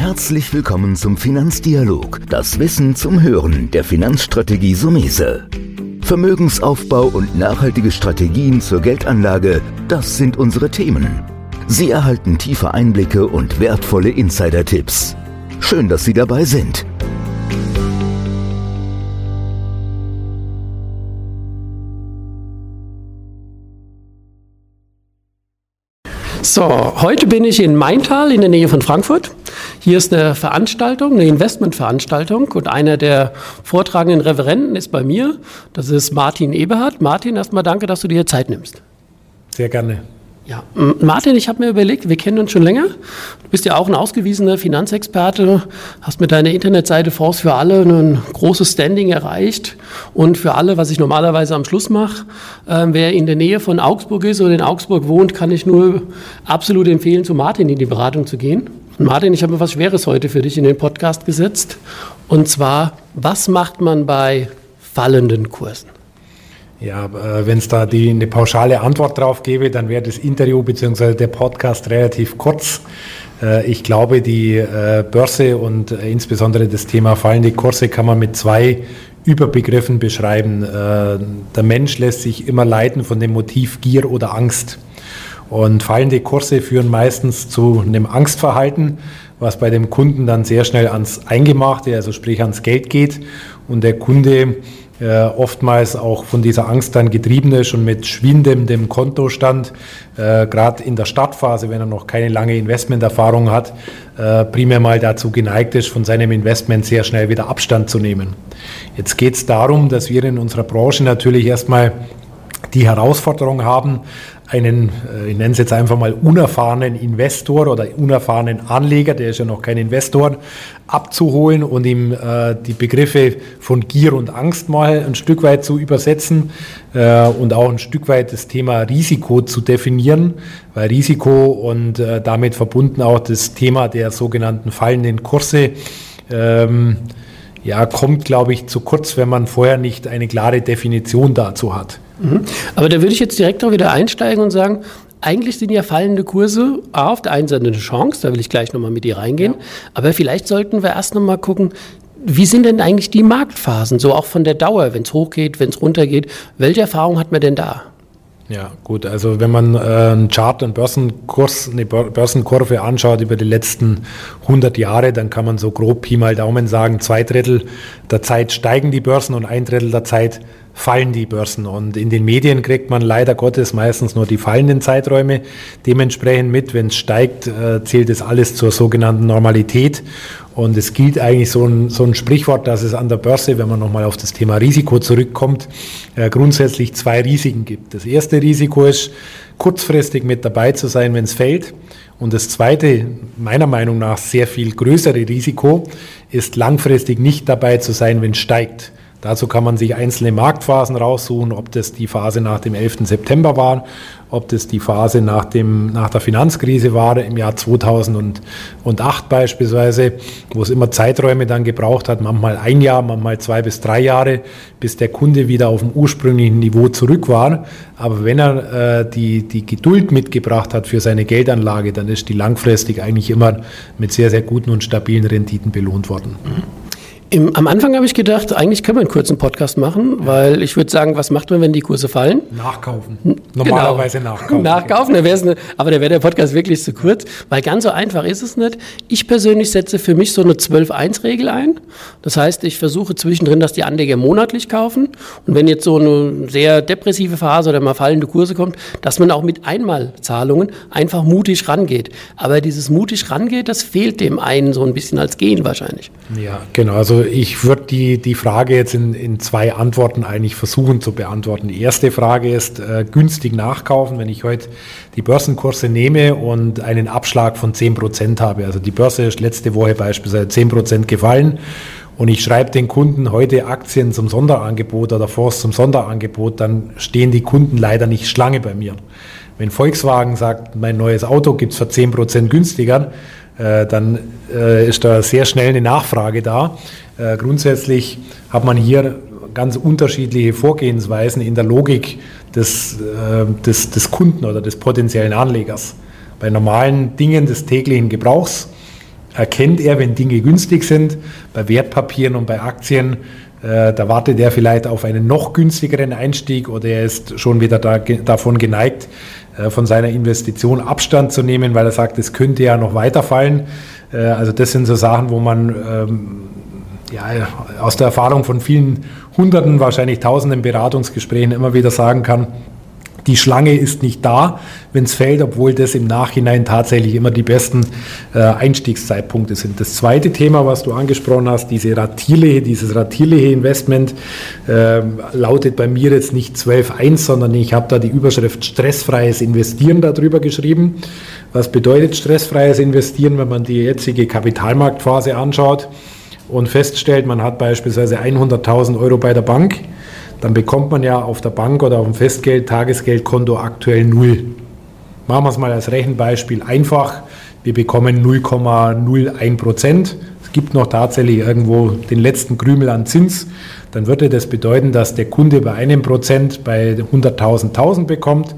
Herzlich willkommen zum Finanzdialog, das Wissen zum Hören der Finanzstrategie Sumese. Vermögensaufbau und nachhaltige Strategien zur Geldanlage, das sind unsere Themen. Sie erhalten tiefe Einblicke und wertvolle Insider-Tipps. Schön, dass Sie dabei sind. So, heute bin ich in Maintal in der Nähe von Frankfurt. Hier ist eine Veranstaltung, eine Investmentveranstaltung und einer der vortragenden Referenten ist bei mir. Das ist Martin Eberhardt. Martin, erstmal danke, dass du dir Zeit nimmst. Sehr gerne. Ja, Martin, ich habe mir überlegt, wir kennen uns schon länger. Du bist ja auch ein ausgewiesener Finanzexperte, hast mit deiner Internetseite Fonds für alle ein großes Standing erreicht. Und für alle, was ich normalerweise am Schluss mache, äh, wer in der Nähe von Augsburg ist oder in Augsburg wohnt, kann ich nur absolut empfehlen, zu Martin in die Beratung zu gehen. Martin, ich habe mir was Schweres heute für dich in den Podcast gesetzt. Und zwar, was macht man bei fallenden Kursen? Ja, äh, wenn es da die, eine pauschale Antwort drauf gäbe, dann wäre das Interview bzw. der Podcast relativ kurz. Äh, ich glaube, die äh, Börse und insbesondere das Thema fallende Kurse kann man mit zwei Überbegriffen beschreiben. Der Mensch lässt sich immer leiten von dem Motiv Gier oder Angst. Und fallende Kurse führen meistens zu einem Angstverhalten, was bei dem Kunden dann sehr schnell ans Eingemachte, also sprich ans Geld geht. Und der Kunde äh, oftmals auch von dieser Angst dann getrieben ist und mit schwindendem Kontostand, äh, gerade in der Startphase, wenn er noch keine lange Investmenterfahrung hat, äh, primär mal dazu geneigt ist, von seinem Investment sehr schnell wieder Abstand zu nehmen. Jetzt geht es darum, dass wir in unserer Branche natürlich erstmal die Herausforderung haben, einen, äh, ich nenne es jetzt einfach mal unerfahrenen Investor oder unerfahrenen Anleger, der ist ja noch kein Investor, abzuholen und ihm äh, die Begriffe von Gier und Angst mal ein Stück weit zu übersetzen äh, und auch ein Stück weit das Thema Risiko zu definieren, weil Risiko und äh, damit verbunden auch das Thema der sogenannten fallenden Kurse ähm, ja, kommt, glaube ich, zu kurz, wenn man vorher nicht eine klare Definition dazu hat. Mhm. Aber da würde ich jetzt direkt auch wieder einsteigen und sagen, eigentlich sind ja fallende Kurse auf der einen Seite eine Chance, da will ich gleich nochmal mit dir reingehen, ja. aber vielleicht sollten wir erst nochmal gucken, wie sind denn eigentlich die Marktphasen, so auch von der Dauer, wenn es hochgeht, wenn es runtergeht, welche Erfahrung hat man denn da? Ja, gut. Also wenn man äh, einen Chart, einen Börsenkurs, eine Börsenkurve anschaut über die letzten 100 Jahre, dann kann man so grob Pi mal Daumen sagen, zwei Drittel der Zeit steigen die Börsen und ein Drittel der Zeit fallen die Börsen. Und in den Medien kriegt man leider Gottes meistens nur die fallenden Zeiträume dementsprechend mit. Wenn es steigt, äh, zählt es alles zur sogenannten Normalität. Und es gilt eigentlich so ein, so ein Sprichwort, dass es an der Börse, wenn man nochmal auf das Thema Risiko zurückkommt, äh, grundsätzlich zwei Risiken gibt. Das erste Risiko ist, kurzfristig mit dabei zu sein, wenn es fällt. Und das zweite, meiner Meinung nach sehr viel größere Risiko, ist langfristig nicht dabei zu sein, wenn es steigt. Dazu kann man sich einzelne Marktphasen raussuchen, ob das die Phase nach dem 11. September war, ob das die Phase nach, dem, nach der Finanzkrise war, im Jahr 2008 beispielsweise, wo es immer Zeiträume dann gebraucht hat, manchmal ein Jahr, manchmal zwei bis drei Jahre, bis der Kunde wieder auf dem ursprünglichen Niveau zurück war. Aber wenn er äh, die, die Geduld mitgebracht hat für seine Geldanlage, dann ist die langfristig eigentlich immer mit sehr, sehr guten und stabilen Renditen belohnt worden. Mhm. Im, am Anfang habe ich gedacht, eigentlich können wir einen kurzen Podcast machen, weil ich würde sagen, was macht man, wenn die Kurse fallen? Nachkaufen. Normalerweise genau. nachkaufen. Nachkaufen, da eine, aber da wäre der Podcast wirklich zu kurz, weil ganz so einfach ist es nicht. Ich persönlich setze für mich so eine 12-1-Regel ein. Das heißt, ich versuche zwischendrin, dass die Anleger monatlich kaufen. Und wenn jetzt so eine sehr depressive Phase oder mal fallende Kurse kommt, dass man auch mit Einmalzahlungen einfach mutig rangeht. Aber dieses mutig rangeht, das fehlt dem einen so ein bisschen als Gehen wahrscheinlich. Ja, genau. Also ich würde die, die Frage jetzt in, in zwei Antworten eigentlich versuchen zu beantworten. Die erste Frage ist äh, günstig nachkaufen, wenn ich heute die Börsenkurse nehme und einen Abschlag von 10% habe. Also die Börse ist letzte Woche beispielsweise 10% gefallen und ich schreibe den Kunden heute Aktien zum Sonderangebot oder Fonds zum Sonderangebot, dann stehen die Kunden leider nicht Schlange bei mir. Wenn Volkswagen sagt, mein neues Auto gibt es für 10% günstiger, äh, dann äh, ist da sehr schnell eine Nachfrage da. Äh, grundsätzlich hat man hier ganz unterschiedliche Vorgehensweisen in der Logik des, des, des Kunden oder des potenziellen Anlegers. Bei normalen Dingen des täglichen Gebrauchs erkennt er, wenn Dinge günstig sind. Bei Wertpapieren und bei Aktien, äh, da wartet er vielleicht auf einen noch günstigeren Einstieg oder er ist schon wieder da, davon geneigt, äh, von seiner Investition Abstand zu nehmen, weil er sagt, es könnte ja noch weiterfallen. Äh, also das sind so Sachen, wo man ähm, ja, aus der Erfahrung von vielen Hunderten, wahrscheinlich Tausenden Beratungsgesprächen immer wieder sagen kann, die Schlange ist nicht da, wenn es fällt, obwohl das im Nachhinein tatsächlich immer die besten äh, Einstiegszeitpunkte sind. Das zweite Thema, was du angesprochen hast, diese ratierliche, dieses ratierliche Investment, äh, lautet bei mir jetzt nicht 12.1, sondern ich habe da die Überschrift stressfreies Investieren darüber geschrieben. Was bedeutet stressfreies Investieren, wenn man die jetzige Kapitalmarktphase anschaut und feststellt, man hat beispielsweise 100.000 Euro bei der Bank? dann bekommt man ja auf der Bank oder auf dem Festgeld, Tagesgeldkonto aktuell null. Machen wir es mal als Rechenbeispiel einfach. Wir bekommen 0,01 Prozent. Es gibt noch tatsächlich irgendwo den letzten Krümel an Zins. Dann würde das bedeuten, dass der Kunde bei einem Prozent bei 100.000 1000 bekommt.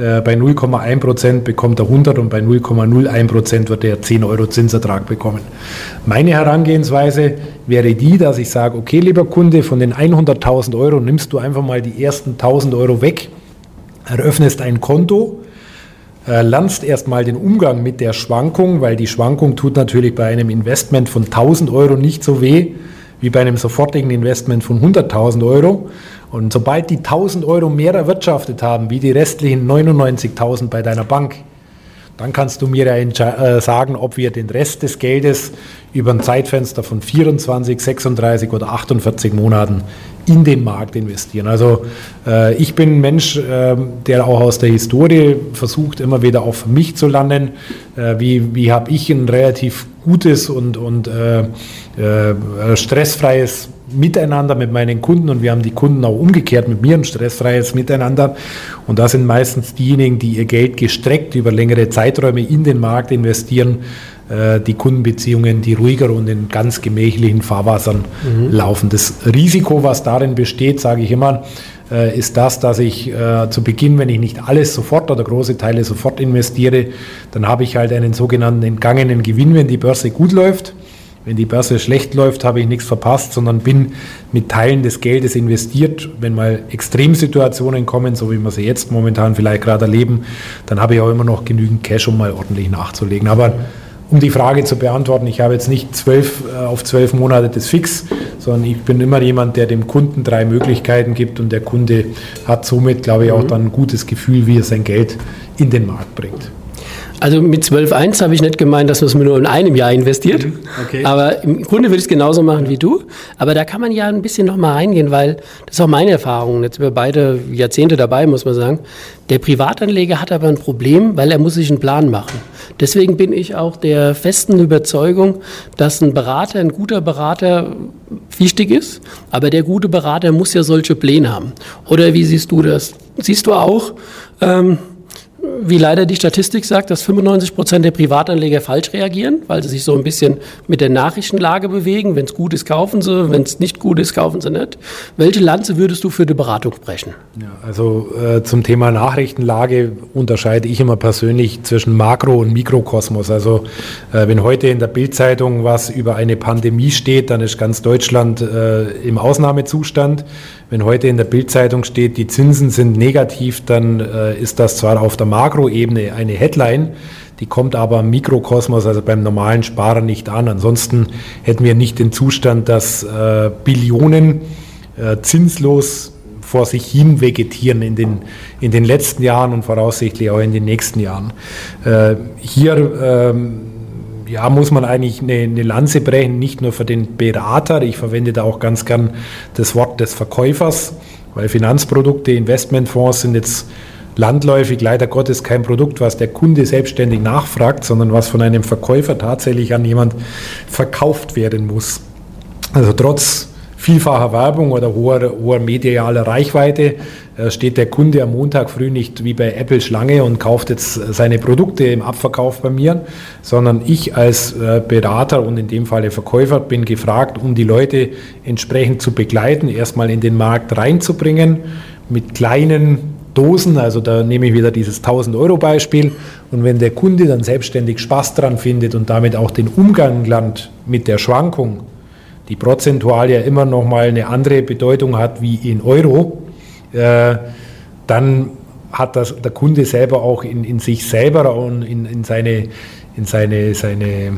Äh, bei 0,1 Prozent bekommt er 100 und bei 0,01 Prozent wird er 10 Euro Zinsertrag bekommen. Meine Herangehensweise wäre die, dass ich sage, okay, lieber Kunde, von den 100.000 Euro nimmst du einfach mal die ersten 1.000 Euro weg, eröffnest ein Konto, äh, lernst erstmal den Umgang mit der Schwankung, weil die Schwankung tut natürlich bei einem Investment von 1.000 Euro nicht so weh wie bei einem sofortigen Investment von 100.000 Euro. Und sobald die 1000 Euro mehr erwirtschaftet haben, wie die restlichen 99.000 bei deiner Bank, dann kannst du mir ja äh, sagen, ob wir den Rest des Geldes über ein Zeitfenster von 24, 36 oder 48 Monaten in den Markt investieren. Also äh, ich bin ein Mensch, äh, der auch aus der Historie versucht, immer wieder auf mich zu landen. Äh, wie wie habe ich ein relativ gutes und, und äh, äh, stressfreies Miteinander mit meinen Kunden und wir haben die Kunden auch umgekehrt mit mir ein stressfreies Miteinander. Und da sind meistens diejenigen, die ihr Geld gestreckt über längere Zeiträume in den Markt investieren, äh, die Kundenbeziehungen, die ruhiger und in ganz gemächlichen Fahrwassern mhm. laufen. Das Risiko, was darin besteht, sage ich immer, äh, ist das, dass ich äh, zu Beginn, wenn ich nicht alles sofort oder große Teile sofort investiere, dann habe ich halt einen sogenannten entgangenen Gewinn, wenn die Börse gut läuft. Wenn die Börse schlecht läuft, habe ich nichts verpasst, sondern bin mit Teilen des Geldes investiert. Wenn mal Extremsituationen kommen, so wie wir sie jetzt momentan vielleicht gerade erleben, dann habe ich auch immer noch genügend Cash, um mal ordentlich nachzulegen. Aber um die Frage zu beantworten, ich habe jetzt nicht zwölf äh, auf zwölf Monate das Fix, sondern ich bin immer jemand, der dem Kunden drei Möglichkeiten gibt und der Kunde hat somit, glaube ich, auch mhm. dann ein gutes Gefühl, wie er sein Geld in den Markt bringt. Also mit 12.1 habe ich nicht gemeint, dass man es nur in einem Jahr investiert. Mhm, okay. Aber im Grunde würde ich es genauso machen wie du. Aber da kann man ja ein bisschen nochmal reingehen, weil das ist auch meine Erfahrung. Jetzt sind wir beide Jahrzehnte dabei, muss man sagen. Der Privatanleger hat aber ein Problem, weil er muss sich einen Plan machen. Deswegen bin ich auch der festen Überzeugung, dass ein Berater, ein guter Berater wichtig ist. Aber der gute Berater muss ja solche Pläne haben. Oder wie siehst du das? Siehst du auch, ähm, wie leider die Statistik sagt, dass 95 Prozent der Privatanleger falsch reagieren, weil sie sich so ein bisschen mit der Nachrichtenlage bewegen. Wenn es gut ist, kaufen sie. Wenn es nicht gut ist, kaufen sie nicht. Welche Lanze würdest du für die Beratung brechen? Ja, also äh, zum Thema Nachrichtenlage unterscheide ich immer persönlich zwischen Makro- und Mikrokosmos. Also äh, wenn heute in der Bildzeitung was über eine Pandemie steht, dann ist ganz Deutschland äh, im Ausnahmezustand. Wenn heute in der Bildzeitung steht, die Zinsen sind negativ, dann äh, ist das zwar auf der Makroebene eine Headline, die kommt aber im Mikrokosmos, also beim normalen Sparer nicht an. Ansonsten hätten wir nicht den Zustand, dass äh, Billionen äh, zinslos vor sich hin vegetieren in den, in den letzten Jahren und voraussichtlich auch in den nächsten Jahren. Äh, hier ähm, ja, muss man eigentlich eine, eine, Lanze brechen, nicht nur für den Berater. Ich verwende da auch ganz gern das Wort des Verkäufers, weil Finanzprodukte, Investmentfonds sind jetzt landläufig leider Gottes kein Produkt, was der Kunde selbstständig nachfragt, sondern was von einem Verkäufer tatsächlich an jemand verkauft werden muss. Also trotz vielfacher Werbung oder hoher, hoher medialer Reichweite. Äh, steht der Kunde am Montag früh nicht wie bei Apple Schlange und kauft jetzt seine Produkte im Abverkauf bei mir, sondern ich als äh, Berater und in dem Falle Verkäufer bin gefragt, um die Leute entsprechend zu begleiten, erstmal in den Markt reinzubringen mit kleinen Dosen, also da nehme ich wieder dieses 1000 Euro Beispiel und wenn der Kunde dann selbstständig Spaß dran findet und damit auch den Umgang lernt mit der Schwankung, die prozentual ja immer noch mal eine andere Bedeutung hat wie in Euro, äh, dann hat das der Kunde selber auch in, in sich selber und in, in, seine, in seine, seine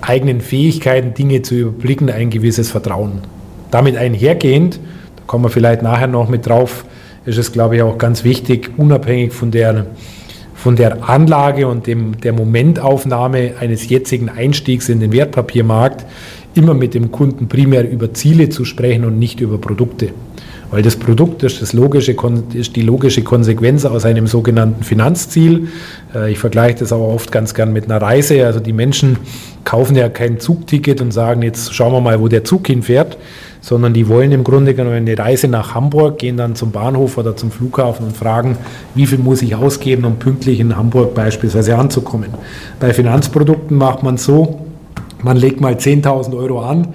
eigenen Fähigkeiten, Dinge zu überblicken, ein gewisses Vertrauen. Damit einhergehend, da kommen wir vielleicht nachher noch mit drauf, ist es, glaube ich, auch ganz wichtig, unabhängig von der, von der Anlage und dem, der Momentaufnahme eines jetzigen Einstiegs in den Wertpapiermarkt, immer mit dem Kunden primär über Ziele zu sprechen und nicht über Produkte. Weil das Produkt ist, das logische, ist die logische Konsequenz aus einem sogenannten Finanzziel. Äh, ich vergleiche das aber oft ganz gern mit einer Reise. Also die Menschen kaufen ja kein Zugticket und sagen, jetzt schauen wir mal, wo der Zug hinfährt, sondern die wollen im Grunde genommen eine Reise nach Hamburg, gehen dann zum Bahnhof oder zum Flughafen und fragen, wie viel muss ich ausgeben, um pünktlich in Hamburg beispielsweise anzukommen. Bei Finanzprodukten macht man so, man legt mal 10.000 Euro an,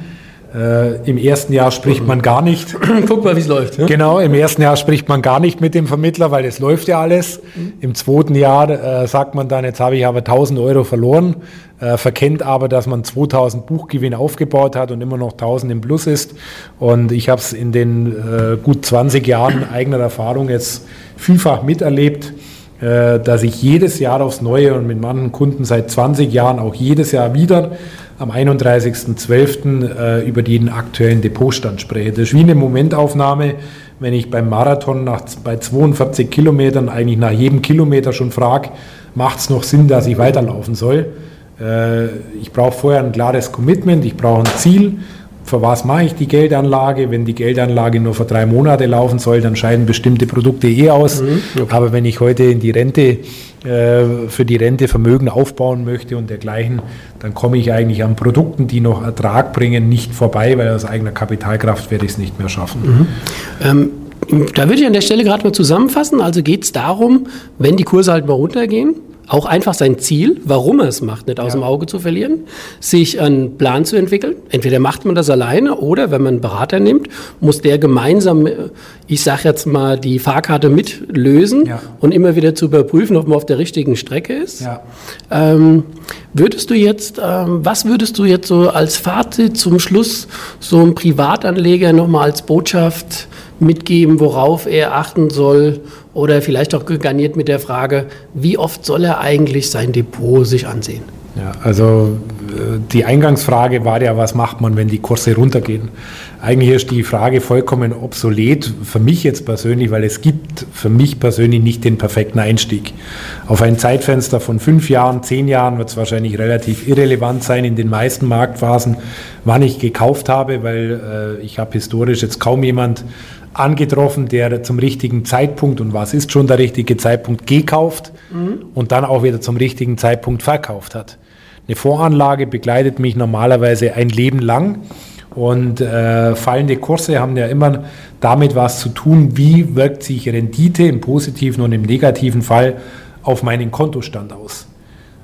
äh, Im ersten Jahr spricht man gar nicht. Guck mal, wie es läuft. Ja? Genau, im ersten Jahr spricht man gar nicht mit dem Vermittler, weil es läuft ja alles. Mhm. Im zweiten Jahr äh, sagt man dann, jetzt habe ich aber 1000 Euro verloren, äh, verkennt aber, dass man 2000 Buchgewinn aufgebaut hat und immer noch 1000 im Plus ist. Und ich habe es in den äh, gut 20 Jahren eigener Erfahrung jetzt vielfach miterlebt äh, dass ich jedes Jahr aufs Neue und mit manchen Kunden seit 20 Jahren auch jedes Jahr wieder am 31.12. Äh, über den aktuellen Depotstand spreche. Das ist wie eine Momentaufnahme, wenn ich beim Marathon nach, bei 42 Kilometern eigentlich nach jedem Kilometer schon frage, macht es noch Sinn, dass ich weiterlaufen soll? Äh, ich brauche vorher ein klares Commitment, ich brauche ein Ziel für was mache ich die Geldanlage? Wenn die Geldanlage nur für drei Monate laufen soll, dann scheiden bestimmte Produkte eh aus. Mhm, okay. Aber wenn ich heute in die Rente, äh, für die Rente Vermögen aufbauen möchte und dergleichen, dann komme ich eigentlich an Produkten, die noch Ertrag bringen, nicht vorbei, weil aus eigener Kapitalkraft werde ich es nicht mehr schaffen. Mhm. Ähm da würde ich an der Stelle gerade mal zusammenfassen. Also geht es darum, wenn die Kurse halt mal runtergehen, auch einfach sein Ziel, warum er es macht, nicht aus ja. dem Auge zu verlieren, sich einen Plan zu entwickeln. Entweder macht man das alleine oder wenn man einen Berater nimmt, muss der gemeinsam, ich sage jetzt mal, die Fahrkarte mitlösen ja. und immer wieder zu überprüfen, ob man auf der richtigen Strecke ist. Ja. Ähm, würdest du jetzt, ähm, was würdest du jetzt so als Fazit zum Schluss so einem Privatanleger nochmal als Botschaft mitgeben, worauf er achten soll, oder vielleicht auch garniert mit der Frage, wie oft soll er eigentlich sein Depot sich ansehen? Ja, also äh, die Eingangsfrage war ja, was macht man, wenn die Kurse runtergehen? Eigentlich ist die Frage vollkommen obsolet für mich jetzt persönlich, weil es gibt für mich persönlich nicht den perfekten Einstieg. Auf ein Zeitfenster von fünf Jahren, zehn Jahren wird es wahrscheinlich relativ irrelevant sein in den meisten Marktphasen, wann ich gekauft habe, weil äh, ich habe historisch jetzt kaum jemand angetroffen, der zum richtigen Zeitpunkt, und was ist schon der richtige Zeitpunkt, gekauft mhm. und dann auch wieder zum richtigen Zeitpunkt verkauft hat. Eine Voranlage begleitet mich normalerweise ein Leben lang und äh, fallende Kurse haben ja immer damit was zu tun, wie wirkt sich Rendite im positiven und im negativen Fall auf meinen Kontostand aus.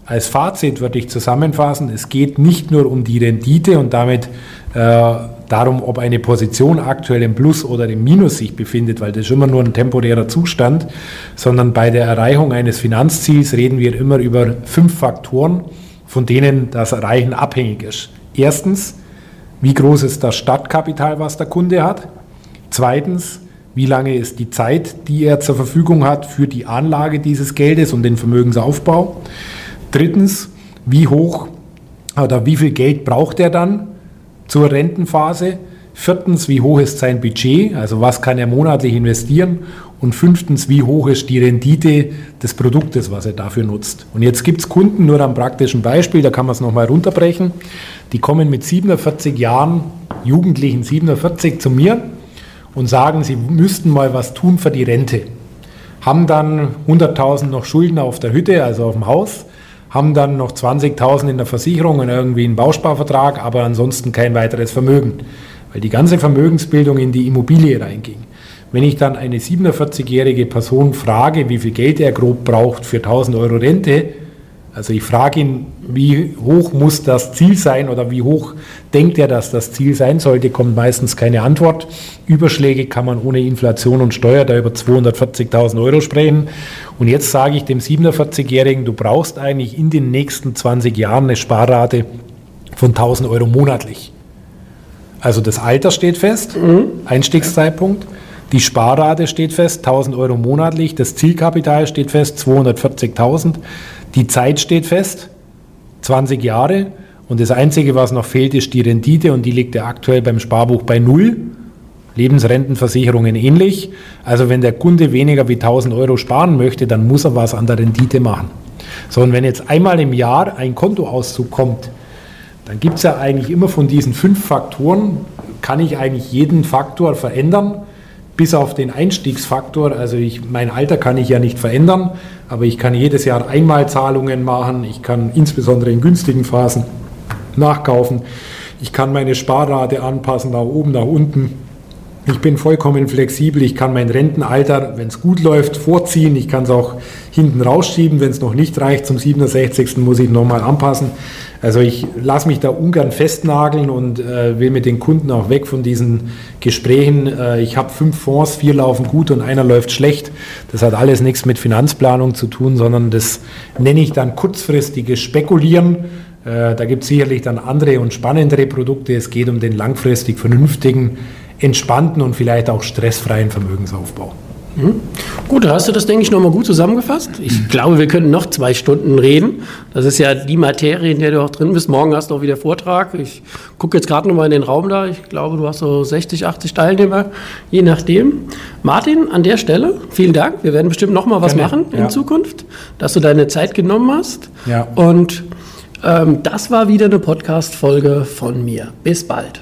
Als Fazit würde ich zusammenfassen, es geht nicht nur um die Rendite und damit äh, darum, ob eine Position aktuell im Plus oder im Minus sich befindet, weil das ist immer nur ein temporärer Zustand, sondern bei der Erreichung eines Finanzziels reden wir immer über fünf Faktoren, von denen das Erreichen abhängig ist. Erstens, wie groß ist das Stadtkapital, was der Kunde hat? Zweitens, wie lange ist die Zeit, die er zur Verfügung hat für die Anlage dieses Geldes und den Vermögensaufbau? Drittens, wie hoch oder wie viel Geld braucht er dann, zur Rentenphase. Viertens, wie hoch ist sein Budget, also was kann er monatlich investieren. Und fünftens, wie hoch ist die Rendite des Produktes, was er dafür nutzt. Und jetzt gibt es Kunden, nur am praktischen Beispiel, da kann man es nochmal runterbrechen, die kommen mit 47 Jahren, Jugendlichen 47 zu mir und sagen, sie müssten mal was tun für die Rente. Haben dann 100.000 noch Schulden auf der Hütte, also auf dem Haus, haben dann noch 20.000 in der Versicherung und irgendwie einen Bausparvertrag, aber ansonsten kein weiteres Vermögen, weil die ganze Vermögensbildung in die Immobilie reinging. Wenn ich dann eine 47-jährige Person frage, wie viel Geld er grob braucht für 1000 Euro Rente, Also ich frage ihn, wie hoch muss das Ziel sein oder wie hoch denkt er, dass das Ziel sein sollte, kommt meistens keine Antwort. Überschläge kann man ohne Inflation und Steuer da über 240.000 Euro sprechen. Und jetzt sage ich dem 47-Jährigen, du brauchst eigentlich in den nächsten 20 Jahren eine Sparrate von 1000 Euro monatlich. Also das Alter steht fest, mhm. Einstiegszeitpunkt. Die Sparrate steht fest, 1000 Euro monatlich. Das Zielkapital steht fest, 240.000. Die Zeit steht fest, 20 Jahre. Und das Einzige, was noch fehlt, ist die Rendite und die liegt ja aktuell beim Sparbuch bei null. Lebensrentenversicherungen ähnlich. Also wenn der Kunde weniger wie 1000 Euro sparen möchte, dann muss er was an der Rendite machen. So, und wenn jetzt einmal im Jahr ein Kontoauszug kommt, dann gibt es ja eigentlich immer von diesen fünf Faktoren, kann ich eigentlich jeden Faktor verändern bis auf den Einstiegsfaktor, also ich, mein Alter kann ich ja nicht verändern, aber ich kann jedes Jahr Einmalzahlungen machen, ich kann insbesondere in günstigen Phasen nachkaufen, ich kann meine Sparrate anpassen, nach oben, nach unten. Ich bin vollkommen flexibel, ich kann mein Rentenalter, wenn es gut läuft, vorziehen, ich kann es auch hinten rausschieben, wenn es noch nicht reicht, zum 67. muss ich nochmal anpassen. Also ich lasse mich da ungern festnageln und äh, will mit den Kunden auch weg von diesen Gesprächen. Äh, ich habe fünf Fonds, vier laufen gut und einer läuft schlecht. Das hat alles nichts mit Finanzplanung zu tun, sondern das nenne ich dann kurzfristiges Spekulieren. Äh, da gibt es sicherlich dann andere und spannendere Produkte. Es geht um den langfristig vernünftigen, entspannten und vielleicht auch stressfreien Vermögensaufbau. Mhm. Gut, hast du das, denke ich, nochmal gut zusammengefasst. Ich glaube, wir können noch zwei Stunden reden. Das ist ja die Materie, in der du auch drin bist. Morgen hast du auch wieder Vortrag. Ich gucke jetzt gerade nochmal in den Raum da. Ich glaube, du hast so 60, 80 Teilnehmer, je nachdem. Martin, an der Stelle, vielen Dank. Wir werden bestimmt nochmal was Gerne. machen in ja. Zukunft, dass du deine Zeit genommen hast. Ja. Und ähm, das war wieder eine Podcast-Folge von mir. Bis bald.